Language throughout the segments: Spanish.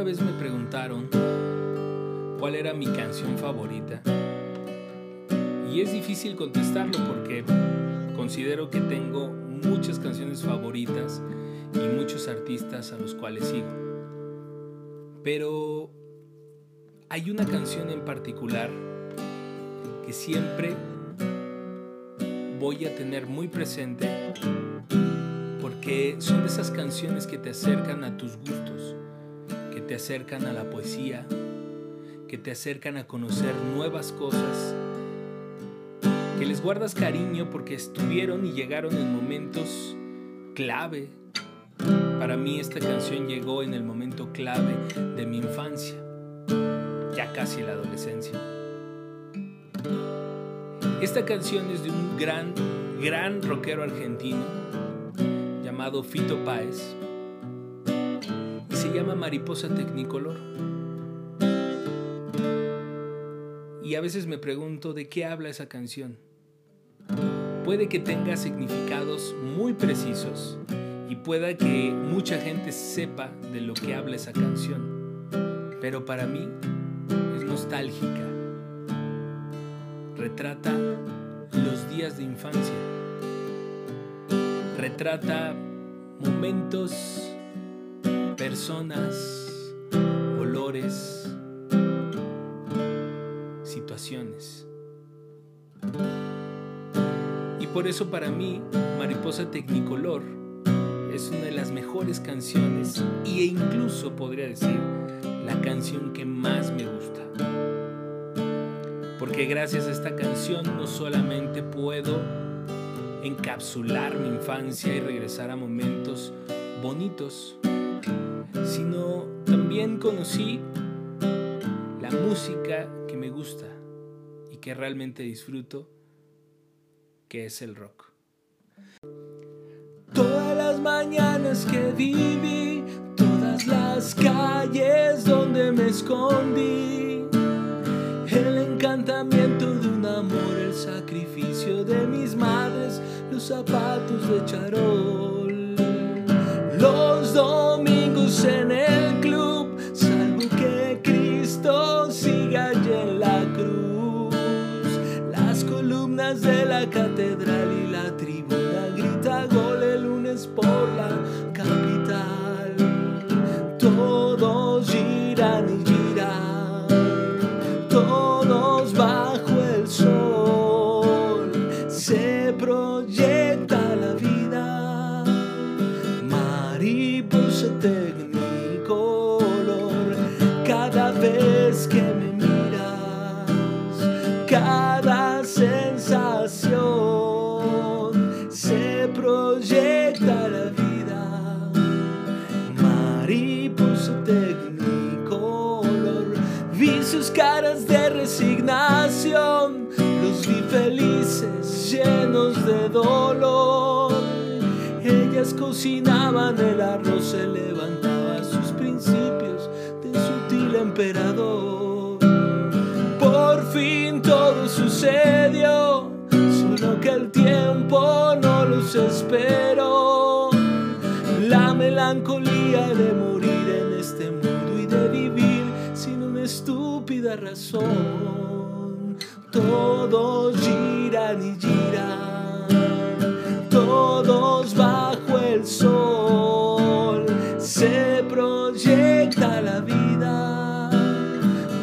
Alguna vez me preguntaron cuál era mi canción favorita. Y es difícil contestarlo porque considero que tengo muchas canciones favoritas y muchos artistas a los cuales sigo. Pero hay una canción en particular que siempre voy a tener muy presente porque son de esas canciones que te acercan a tus gustos, te acercan a la poesía, que te acercan a conocer nuevas cosas, que les guardas cariño porque estuvieron y llegaron en momentos clave. Para mí esta canción llegó en el momento clave de mi infancia, ya casi la adolescencia. Esta canción es de un gran, gran rockero argentino llamado Fito Páez se llama Mariposa Technicolor. Y a veces me pregunto de qué habla esa canción. Puede que tenga significados muy precisos y pueda que mucha gente sepa de lo que habla esa canción, pero para mí es nostálgica. Retrata los días de infancia. Retrata momentos, personas, olores, situaciones. Y por eso para mí, Mariposa Technicolor es una de las mejores canciones e incluso podría decir la canción que más me gusta. Porque gracias a esta canción no solamente puedo encapsular mi infancia y regresar a momentos bonitos, sino también conocí la música que me gusta y que realmente disfruto, que es el rock. Todas las mañanas que viví, todas las calles donde me escondí, el encantamiento de un amor, el sacrificio de mis madres, los zapatos de charol, los domingos en el club, salvo que Cristo siga allí en la cruz, las columnas de la catedral y la tribuna grita gol el lunes por la capital, todos giran y giran, todos bajo el sol, se proyecta caras de resignación, los vi felices, llenos de dolor. Ellas cocinaban el arroz, se levantaba sus principios de sutil emperador. Estúpida razón. Todos giran y giran, todos bajo el sol, se proyecta la vida.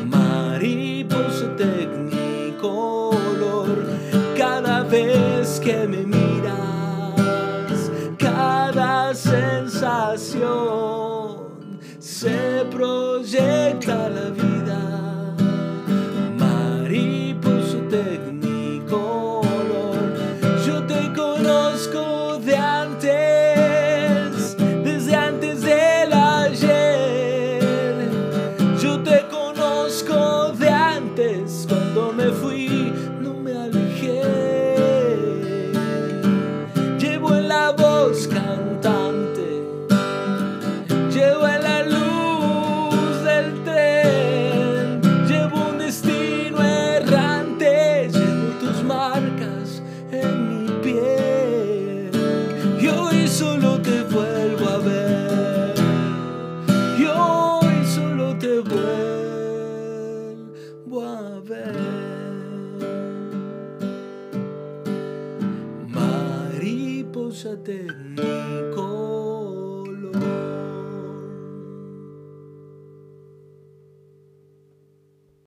Mariposa tecnicolor, cada vez que me miras, mariposa técnico.